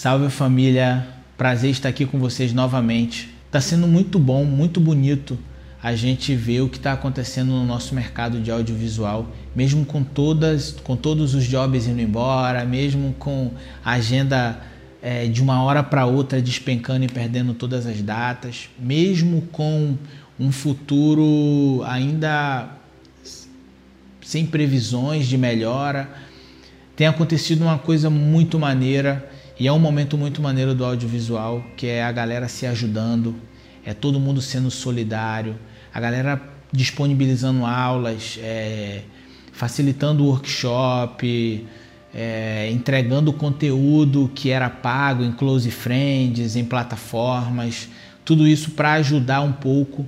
Salve família, prazer estar aqui com vocês novamente. Está sendo muito bom, muito bonito a gente ver o que está acontecendo no nosso mercado de audiovisual, mesmo com todas, com todos os jobs indo embora, mesmo com a agenda é, de uma hora para outra despencando e perdendo todas as datas, mesmo com um futuro ainda sem previsões de melhora, tem acontecido uma coisa muito maneira e é um momento muito maneiro do audiovisual, que é a galera se ajudando, é todo mundo sendo solidário, a galera disponibilizando aulas, é, facilitando o workshop, é, entregando conteúdo que era pago em close friends, em plataformas, tudo isso para ajudar um pouco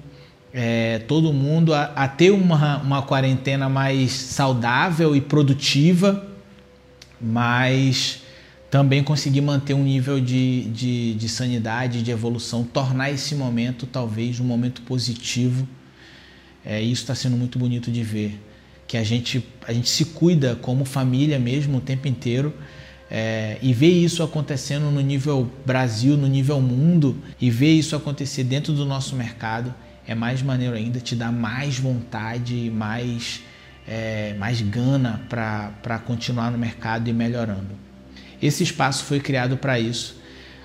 é, todo mundo a, a, ter uma, uma quarentena mais saudável e produtiva, mas também conseguir manter um nível de, de, de sanidade, de evolução, tornar esse momento talvez um momento positivo. É, isso está sendo muito bonito de ver que a gente, a gente se cuida como família mesmo o tempo inteiro. É, e ver isso acontecendo no nível Brasil, no nível mundo, e ver isso acontecer dentro do nosso mercado é mais maneiro ainda, te dá mais vontade, mais, é, mais gana para continuar no mercado e melhorando. Esse espaço foi criado para isso.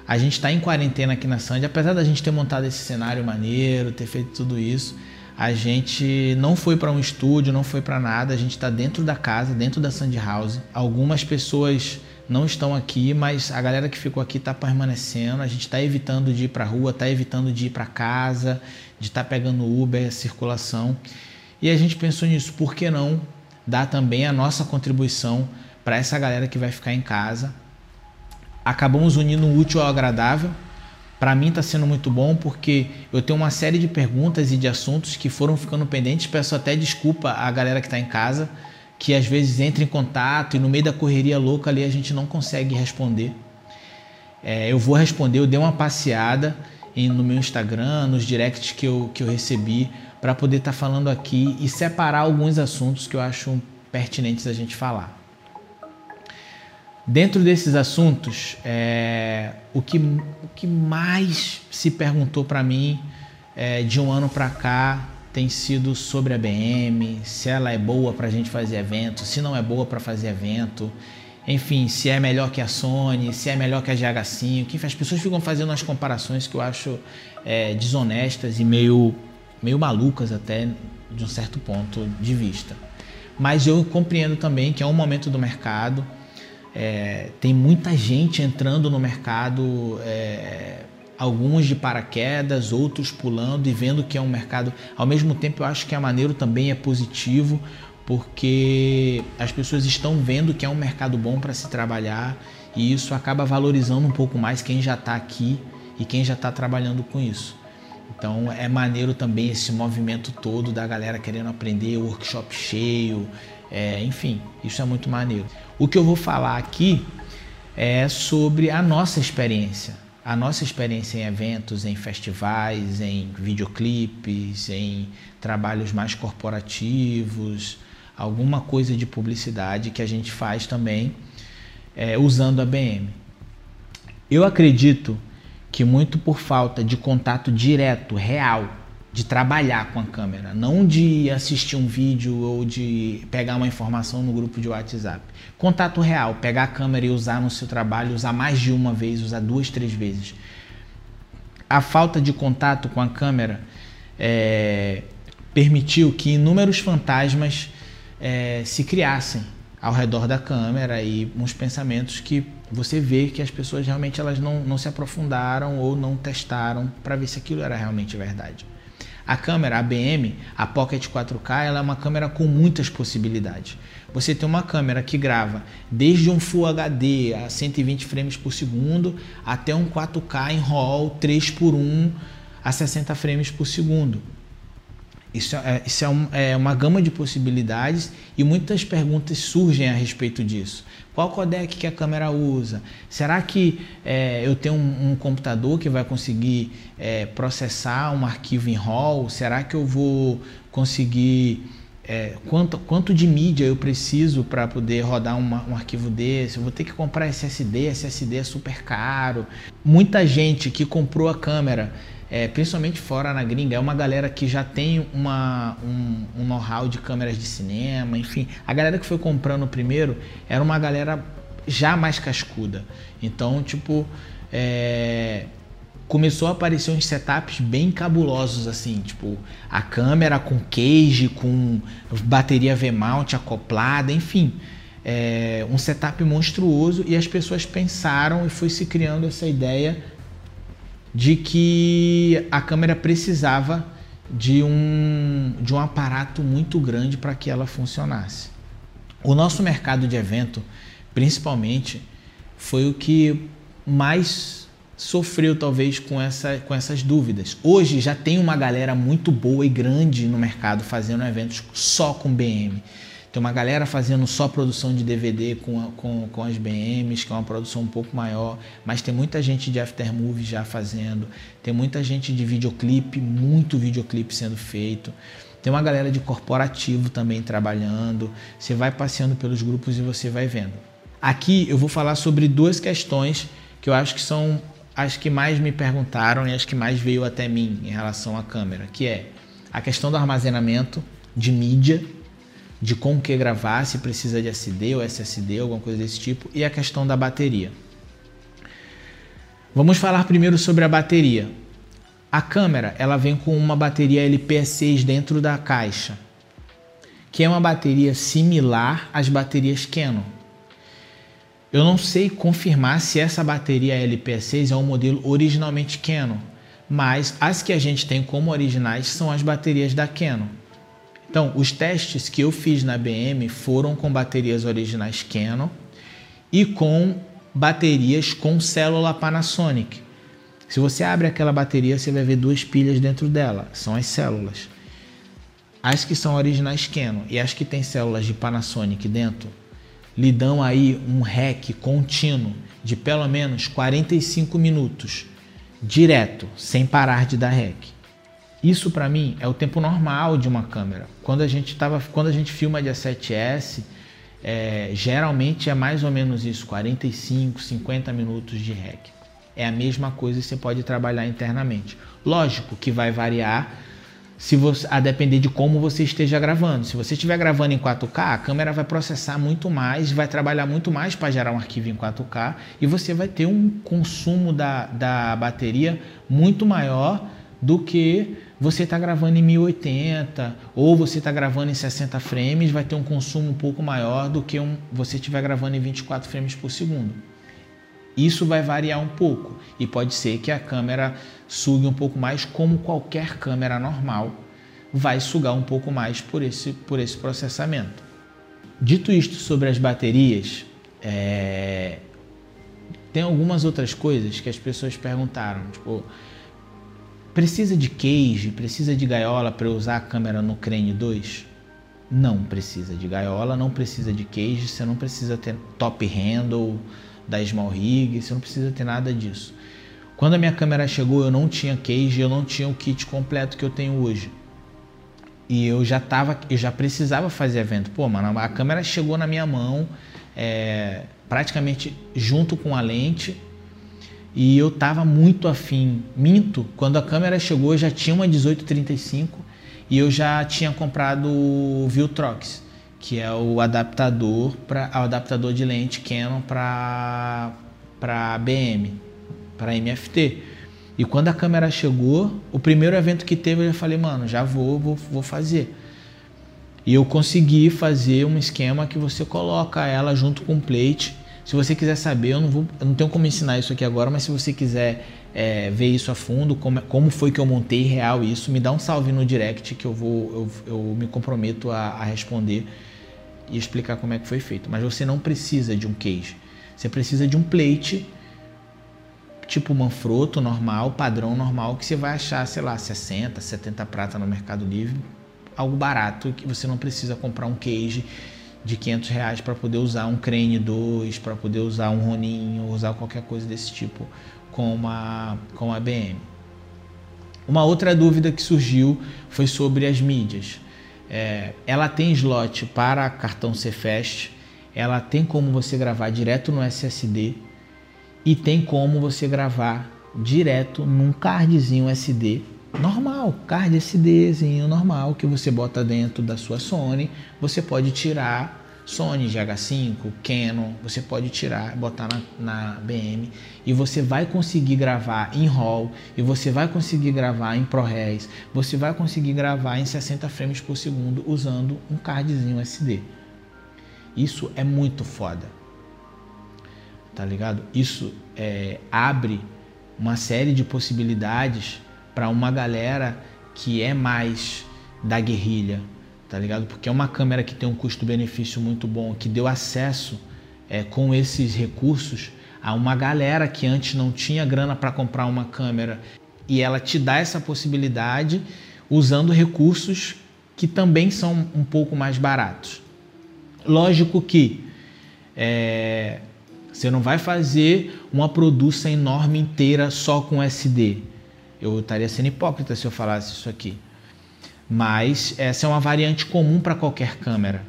A gente está em quarentena aqui na Sandy, apesar da gente ter montado esse cenário maneiro, ter feito tudo isso, a gente não foi para um estúdio, não foi para nada, a gente está dentro da casa, dentro da Sandy House. Algumas pessoas não estão aqui, mas a galera que ficou aqui está permanecendo. A gente está evitando de ir para a rua, está evitando de ir para casa, de estar tá pegando Uber, circulação. E a gente pensou nisso, por que não dar também a nossa contribuição para essa galera que vai ficar em casa? Acabamos unindo o útil ao agradável para mim está sendo muito bom porque eu tenho uma série de perguntas e de assuntos que foram ficando pendentes. Peço até desculpa à galera que está em casa, que às vezes entra em contato e no meio da correria louca ali a gente não consegue responder. É, eu vou responder, eu dei uma passeada no meu Instagram, nos directs que eu, que eu recebi, para poder estar tá falando aqui e separar alguns assuntos que eu acho pertinentes a gente falar. Dentro desses assuntos, é, o, que, o que mais se perguntou para mim é, de um ano para cá tem sido sobre a BM, se ela é boa para a gente fazer evento, se não é boa para fazer evento, enfim, se é melhor que a Sony, se é melhor que a GH5, enfim, as pessoas ficam fazendo umas comparações que eu acho é, desonestas e meio, meio malucas até de um certo ponto de vista. Mas eu compreendo também que é um momento do mercado é, tem muita gente entrando no mercado, é, alguns de paraquedas, outros pulando e vendo que é um mercado. Ao mesmo tempo, eu acho que é maneiro também é positivo, porque as pessoas estão vendo que é um mercado bom para se trabalhar e isso acaba valorizando um pouco mais quem já está aqui e quem já está trabalhando com isso. Então é maneiro também esse movimento todo da galera querendo aprender, workshop cheio, é, enfim, isso é muito maneiro. O que eu vou falar aqui é sobre a nossa experiência. A nossa experiência em eventos, em festivais, em videoclipes, em trabalhos mais corporativos, alguma coisa de publicidade que a gente faz também é, usando a BM. Eu acredito que muito por falta de contato direto, real, de trabalhar com a câmera, não de assistir um vídeo ou de pegar uma informação no grupo de WhatsApp. Contato real, pegar a câmera e usar no seu trabalho, usar mais de uma vez, usar duas, três vezes. A falta de contato com a câmera é, permitiu que inúmeros fantasmas é, se criassem ao redor da câmera e uns pensamentos que você vê que as pessoas realmente elas não, não se aprofundaram ou não testaram para ver se aquilo era realmente verdade. A câmera ABM, a Pocket 4K, ela é uma câmera com muitas possibilidades. Você tem uma câmera que grava desde um Full HD a 120 frames por segundo até um 4K em RAW 3 por 1 a 60 frames por segundo. Isso, é, isso é, um, é, uma gama de possibilidades e muitas perguntas surgem a respeito disso. Qual codec que a câmera usa? Será que é, eu tenho um, um, computador que vai conseguir é, processar um arquivo em RAW? Será que eu vou conseguir é, quanto, quanto de mídia eu preciso para poder rodar uma, um arquivo desse, eu vou ter que comprar SSD, SSD é super caro. Muita gente que comprou a câmera, é, principalmente fora na gringa, é uma galera que já tem uma, um, um know-how de câmeras de cinema, enfim. A galera que foi comprando primeiro era uma galera já mais cascuda. Então, tipo, é, começou a aparecer uns setups bem cabulosos assim, tipo a câmera com cage, com bateria V-mount acoplada, enfim, é um setup monstruoso e as pessoas pensaram e foi se criando essa ideia de que a câmera precisava de um, de um aparato muito grande para que ela funcionasse. O nosso mercado de evento, principalmente, foi o que mais sofreu talvez com, essa, com essas dúvidas. Hoje já tem uma galera muito boa e grande no mercado fazendo eventos só com BM. Tem uma galera fazendo só produção de DVD com, com, com as BMs, que é uma produção um pouco maior, mas tem muita gente de aftermovie já fazendo, tem muita gente de videoclipe, muito videoclipe sendo feito. Tem uma galera de corporativo também trabalhando. Você vai passeando pelos grupos e você vai vendo. Aqui eu vou falar sobre duas questões que eu acho que são as que mais me perguntaram e as que mais veio até mim em relação à câmera, que é a questão do armazenamento de mídia, de como que gravar, se precisa de SD ou SSD, alguma coisa desse tipo, e a questão da bateria. Vamos falar primeiro sobre a bateria. A câmera, ela vem com uma bateria LPS6 dentro da caixa, que é uma bateria similar às baterias Canon. Eu não sei confirmar se essa bateria LP6 é um modelo originalmente Canon, mas as que a gente tem como originais são as baterias da Canon. Então, os testes que eu fiz na BM foram com baterias originais Canon e com baterias com célula Panasonic. Se você abre aquela bateria, você vai ver duas pilhas dentro dela, são as células. As que são originais Canon e as que têm células de Panasonic dentro lhe dão aí um REC contínuo de pelo menos 45 minutos, direto, sem parar de dar REC. Isso para mim é o tempo normal de uma câmera. Quando a gente tava, quando a gente filma de A7S, é, geralmente é mais ou menos isso, 45, 50 minutos de REC. É a mesma coisa e você pode trabalhar internamente. Lógico que vai variar se você, a depender de como você esteja gravando. Se você estiver gravando em 4K, a câmera vai processar muito mais, vai trabalhar muito mais para gerar um arquivo em 4K e você vai ter um consumo da, da bateria muito maior do que você está gravando em 1080 ou você está gravando em 60 frames, vai ter um consumo um pouco maior do que um, você estiver gravando em 24 frames por segundo. Isso vai variar um pouco e pode ser que a câmera sugue um pouco mais, como qualquer câmera normal vai sugar um pouco mais por esse, por esse processamento. Dito isto sobre as baterias, é... tem algumas outras coisas que as pessoas perguntaram, tipo, precisa de cage, precisa de gaiola para usar a câmera no Crane 2? Não precisa de gaiola, não precisa de cage, você não precisa ter top handle, da Small Rig, você não precisa ter nada disso. Quando a minha câmera chegou, eu não tinha cage, eu não tinha o kit completo que eu tenho hoje. E eu já tava, eu já precisava fazer evento. Pô, mano, a câmera chegou na minha mão, é, praticamente junto com a lente, e eu tava muito afim. Minto, quando a câmera chegou, eu já tinha uma 1835 e eu já tinha comprado o Viltrox que é o adaptador para o adaptador de lente Canon para para BM, para MFT. E quando a câmera chegou, o primeiro evento que teve, eu já falei, mano, já vou, vou, vou fazer. E eu consegui fazer um esquema que você coloca ela junto com o plate. Se você quiser saber, eu não, vou, eu não tenho como ensinar isso aqui agora, mas se você quiser é, ver isso a fundo, como, como foi que eu montei real isso, me dá um salve no direct que eu vou, eu, eu me comprometo a, a responder e explicar como é que foi feito. Mas você não precisa de um cage. Você precisa de um plate tipo Manfrotto normal, padrão normal, que você vai achar, sei lá, 60, 70 prata no Mercado Livre, algo barato que você não precisa comprar um cage de 500 reais para poder usar um Crane 2, para poder usar um Roninho, usar qualquer coisa desse tipo com uma, com a BM. Uma outra dúvida que surgiu foi sobre as mídias. É, ela tem slot para cartão CFast, ela tem como você gravar direto no SSD e tem como você gravar direto num cardzinho SD normal, card SDzinho normal que você bota dentro da sua Sony. Você pode tirar Sony GH5, Canon, você pode tirar, botar na, na BM e você vai conseguir gravar em RAW e você vai conseguir gravar em ProRes, você vai conseguir gravar em 60 frames por segundo usando um cardzinho SD. Isso é muito foda. Tá ligado? Isso é, abre uma série de possibilidades para uma galera que é mais da guerrilha, tá ligado? Porque é uma câmera que tem um custo-benefício muito bom, que deu acesso é, com esses recursos a uma galera que antes não tinha grana para comprar uma câmera e ela te dá essa possibilidade usando recursos que também são um pouco mais baratos. Lógico que é, você não vai fazer uma produção enorme inteira só com SD. Eu estaria sendo hipócrita se eu falasse isso aqui. Mas essa é uma variante comum para qualquer câmera,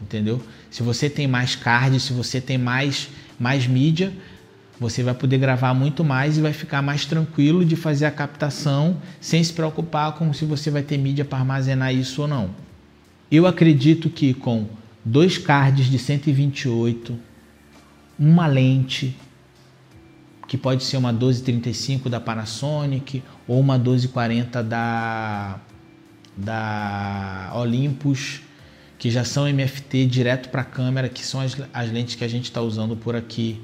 entendeu? Se você tem mais card, se você tem mais, mais mídia, você vai poder gravar muito mais e vai ficar mais tranquilo de fazer a captação sem se preocupar com se você vai ter mídia para armazenar isso ou não. Eu acredito que com dois cards de 128, uma lente, que pode ser uma 1235 da Panasonic ou uma 1240 da, da Olympus, que já são MFT direto para a câmera, que são as, as lentes que a gente está usando por aqui,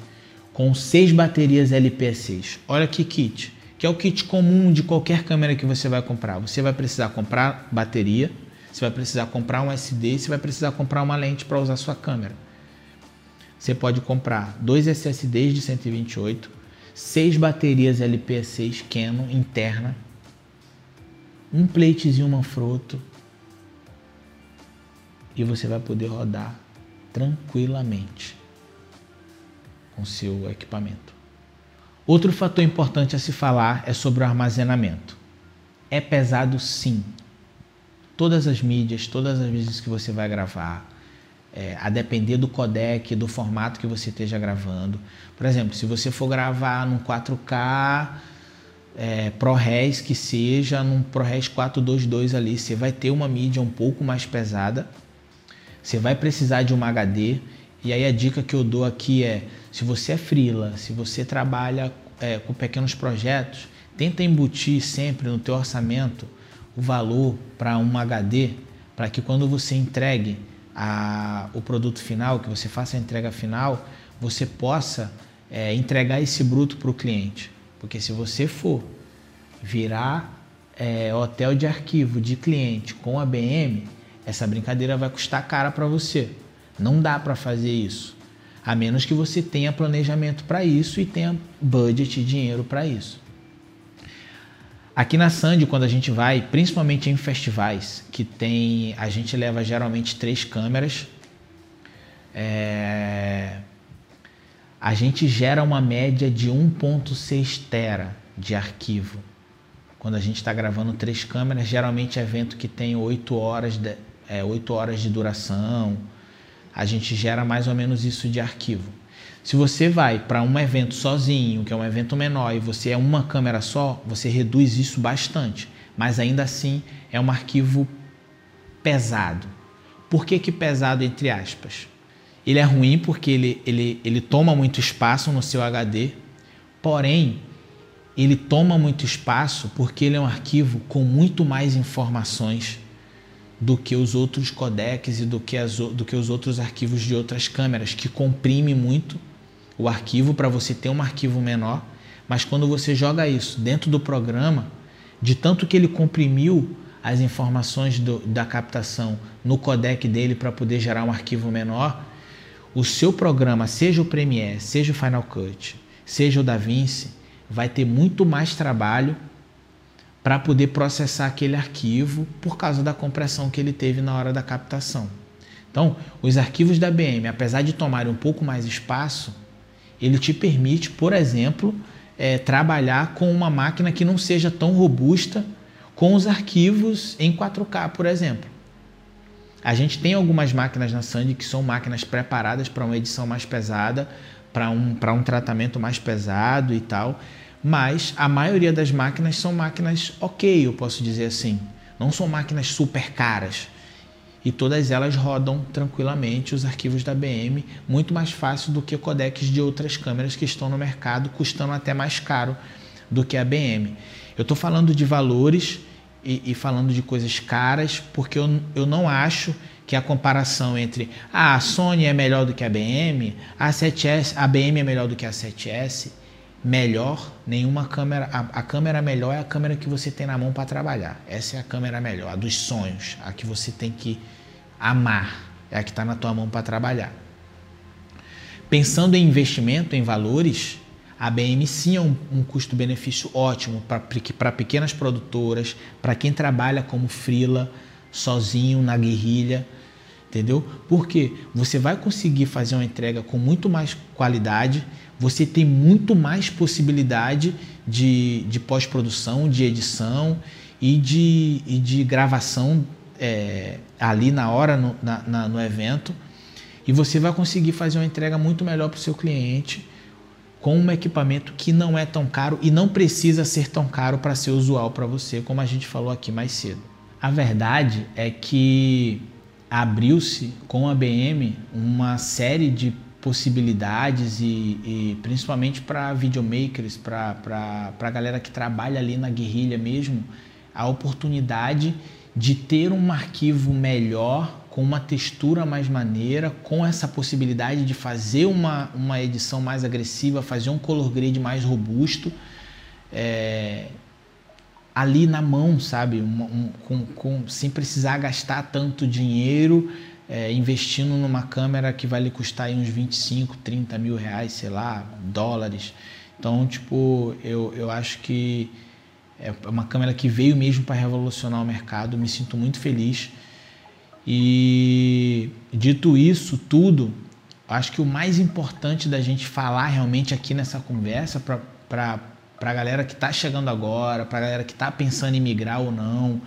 com seis baterias LP6. Olha que kit, que é o kit comum de qualquer câmera que você vai comprar. Você vai precisar comprar bateria, você vai precisar comprar um SD, você vai precisar comprar uma lente para usar sua câmera. Você pode comprar dois SSDs de 128, seis baterias LP6 Canon interna, um platezinho Manfrotto e você vai poder rodar tranquilamente com seu equipamento. Outro fator importante a se falar é sobre o armazenamento. É pesado sim. Todas as mídias, todas as vezes que você vai gravar, é, a depender do codec, do formato que você esteja gravando. Por exemplo, se você for gravar num 4K é, ProRes que seja, num ProRes 422 ali, você vai ter uma mídia um pouco mais pesada, você vai precisar de uma HD, e aí a dica que eu dou aqui é, se você é freela, se você trabalha é, com pequenos projetos, tenta embutir sempre no teu orçamento o valor para um HD, para que quando você entregue a, o produto final, que você faça a entrega final, você possa é, entregar esse bruto para o cliente. Porque se você for virar é, hotel de arquivo de cliente com a BM, essa brincadeira vai custar cara para você. Não dá para fazer isso. A menos que você tenha planejamento para isso e tenha budget dinheiro para isso. Aqui na Sandy, quando a gente vai, principalmente em festivais, que tem, a gente leva geralmente três câmeras, é, a gente gera uma média de 1.6 tera de arquivo. Quando a gente está gravando três câmeras, geralmente é evento que tem 8 horas de, é, 8 horas de duração, a gente gera mais ou menos isso de arquivo. Se você vai para um evento sozinho, que é um evento menor, e você é uma câmera só, você reduz isso bastante. Mas ainda assim é um arquivo pesado. Por que, que pesado entre aspas? Ele é ruim porque ele, ele, ele toma muito espaço no seu HD, porém ele toma muito espaço porque ele é um arquivo com muito mais informações do que os outros codecs e do que, as, do que os outros arquivos de outras câmeras, que comprime muito o arquivo para você ter um arquivo menor, mas quando você joga isso dentro do programa, de tanto que ele comprimiu as informações do, da captação no codec dele para poder gerar um arquivo menor, o seu programa, seja o Premiere, seja o Final Cut, seja o DaVinci, vai ter muito mais trabalho para poder processar aquele arquivo por causa da compressão que ele teve na hora da captação. Então, os arquivos da BM, apesar de tomarem um pouco mais espaço, ele te permite, por exemplo, é, trabalhar com uma máquina que não seja tão robusta com os arquivos em 4K, por exemplo. A gente tem algumas máquinas na Sandy que são máquinas preparadas para uma edição mais pesada, para um, um tratamento mais pesado e tal, mas a maioria das máquinas são máquinas ok, eu posso dizer assim. Não são máquinas super caras. E todas elas rodam tranquilamente os arquivos da BM, muito mais fácil do que codecs de outras câmeras que estão no mercado, custando até mais caro do que a BM. Eu estou falando de valores e, e, falando de coisas caras, porque eu, eu não acho que a comparação entre ah, a Sony é melhor do que a BM, a 7S, a BM é melhor do que a 7S, melhor, nenhuma câmera, a, a câmera melhor é a câmera que você tem na mão para trabalhar. Essa é a câmera melhor, a dos sonhos, a que você tem que amar, é a que está na tua mão para trabalhar. Pensando em investimento, em valores, a BM sim é um, um custo-benefício ótimo para pequenas produtoras, para quem trabalha como frila, sozinho, na guerrilha, entendeu? Porque você vai conseguir fazer uma entrega com muito mais qualidade, você tem muito mais possibilidade de, de pós-produção, de edição e de, e de gravação é, ali na hora, no, na, na, no evento, e você vai conseguir fazer uma entrega muito melhor para o seu cliente com um equipamento que não é tão caro e não precisa ser tão caro para ser usual para você, como a gente falou aqui mais cedo. A verdade é que abriu-se com a BM uma série de possibilidades e, e principalmente para videomakers, para a galera que trabalha ali na guerrilha mesmo, a oportunidade de ter um arquivo melhor com uma textura mais maneira, com essa possibilidade de fazer uma, uma edição mais agressiva, fazer um color grade mais robusto, é, ali na mão, sabe? Um, um, com, com, sem precisar gastar tanto dinheiro, é, investindo numa câmera que vai lhe custar uns 25, 30 mil reais, sei lá, dólares. Então, tipo, eu, eu acho que é uma câmera que veio mesmo para revolucionar o mercado, me sinto muito feliz. E dito isso tudo, acho que o mais importante da gente falar realmente aqui nessa conversa para a galera que está chegando agora, para a galera que está pensando em migrar ou não,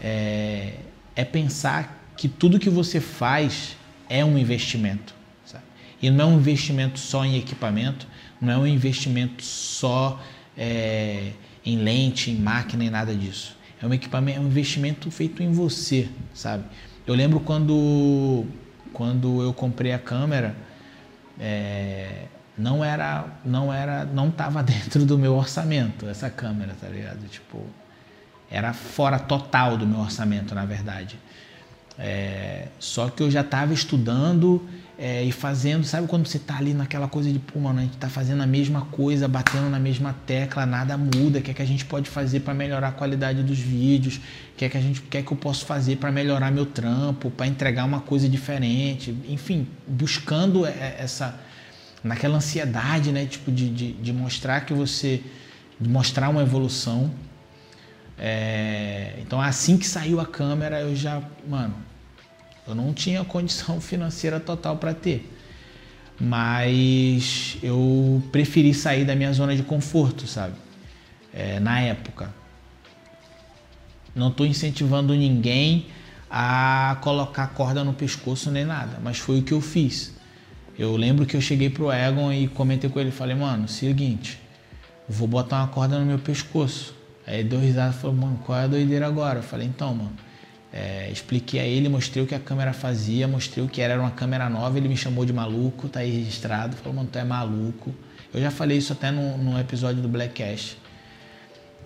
é, é, pensar que tudo que você faz é um investimento. Sabe? E não é um investimento só em equipamento, não é um investimento só é, em lente, em máquina e nada disso. É um equipamento, é um investimento feito em você, sabe? Eu lembro quando, quando eu comprei a câmera, é, não era, não era, não estava dentro do meu orçamento essa câmera, tá ligado? Tipo, era fora total do meu orçamento, na verdade. É, só que eu já estava estudando é, e fazendo, sabe quando você tá ali naquela coisa de, pô, mano, a gente tá fazendo a mesma coisa, batendo na mesma tecla, nada muda, o que é que a gente pode fazer para melhorar a qualidade dos vídeos, o que é que a gente quer que eu posso fazer para melhorar meu trampo, para entregar uma coisa diferente, enfim, buscando essa naquela ansiedade, né, tipo de, de, de mostrar que você de mostrar uma evolução. É, então assim que saiu a câmera, eu já, mano, eu não tinha condição financeira total para ter. Mas eu preferi sair da minha zona de conforto, sabe? É, na época. Não estou incentivando ninguém a colocar corda no pescoço nem nada, mas foi o que eu fiz. Eu lembro que eu cheguei pro Egon e comentei com ele, falei, mano, seguinte, vou botar uma corda no meu pescoço. Aí deu risada e falou, mano, qual é a doideira agora? Eu falei, então, mano, é, expliquei a ele, mostrei o que a câmera fazia, mostrei o que era, era uma câmera nova, ele me chamou de maluco, tá aí registrado, falou, mano, tu é maluco. Eu já falei isso até no, no episódio do Black Cash.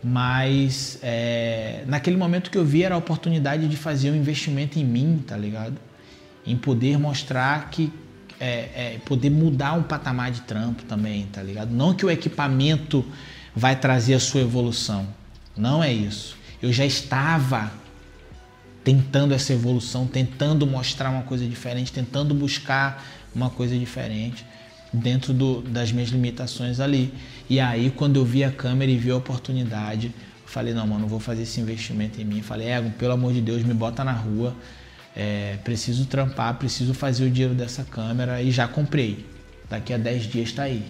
Mas é, naquele momento que eu vi era a oportunidade de fazer um investimento em mim, tá ligado? Em poder mostrar que. É, é, poder mudar um patamar de trampo também, tá ligado? Não que o equipamento vai trazer a sua evolução. Não é isso. Eu já estava tentando essa evolução, tentando mostrar uma coisa diferente, tentando buscar uma coisa diferente dentro do, das minhas limitações ali. E aí, quando eu vi a câmera e vi a oportunidade, falei: não, mano, vou fazer esse investimento em mim. Falei: Ego, pelo amor de Deus, me bota na rua. É, preciso trampar, preciso fazer o dinheiro dessa câmera e já comprei. Daqui a 10 dias está aí.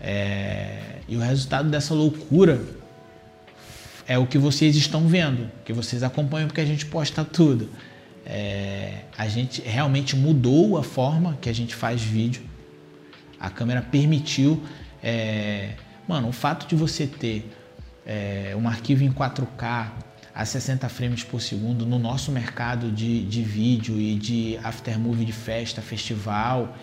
É, e o resultado dessa loucura é o que vocês estão vendo, que vocês acompanham porque a gente posta tudo. É, a gente realmente mudou a forma que a gente faz vídeo. A câmera permitiu. É, mano, o fato de você ter é, um arquivo em 4K a 60 frames por segundo no nosso mercado de, de vídeo e de aftermovie de festa, festival,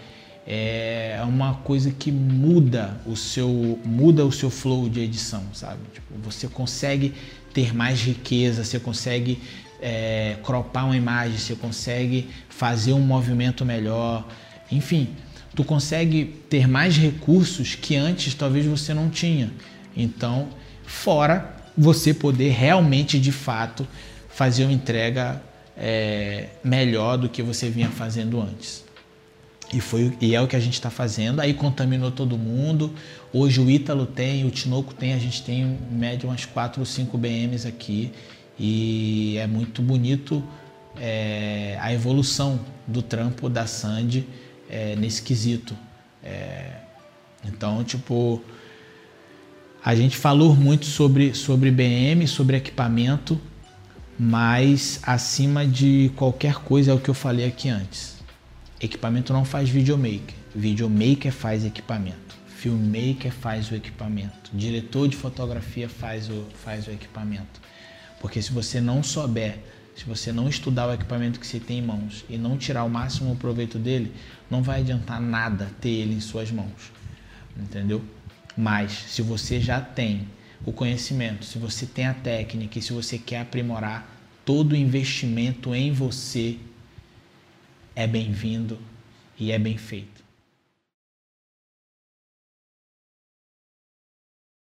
é uma coisa que muda o seu muda o seu flow de edição, sabe? Tipo, você consegue ter mais riqueza, você consegue é, cropar uma imagem, você consegue fazer um movimento melhor, enfim, tu consegue ter mais recursos que antes talvez você não tinha. Então, fora você poder realmente, de fato, fazer uma entrega é, melhor do que você vinha fazendo antes. E, foi, e é o que a gente está fazendo. Aí contaminou todo mundo. Hoje o Ítalo tem, o Tinoco tem, a gente tem em média umas 4 ou 5 BMs aqui. E é muito bonito é, a evolução do trampo da Sandy é, nesse quesito. É, então, tipo, a gente falou muito sobre, sobre BM, sobre equipamento, mas acima de qualquer coisa é o que eu falei aqui antes. Equipamento não faz videomaker, videomaker faz equipamento, filmmaker faz o equipamento, diretor de fotografia faz o, faz o equipamento. Porque se você não souber, se você não estudar o equipamento que você tem em mãos e não tirar o máximo proveito dele, não vai adiantar nada ter ele em suas mãos. Entendeu? Mas se você já tem o conhecimento, se você tem a técnica e se você quer aprimorar, todo investimento em você é bem-vindo e é bem feito.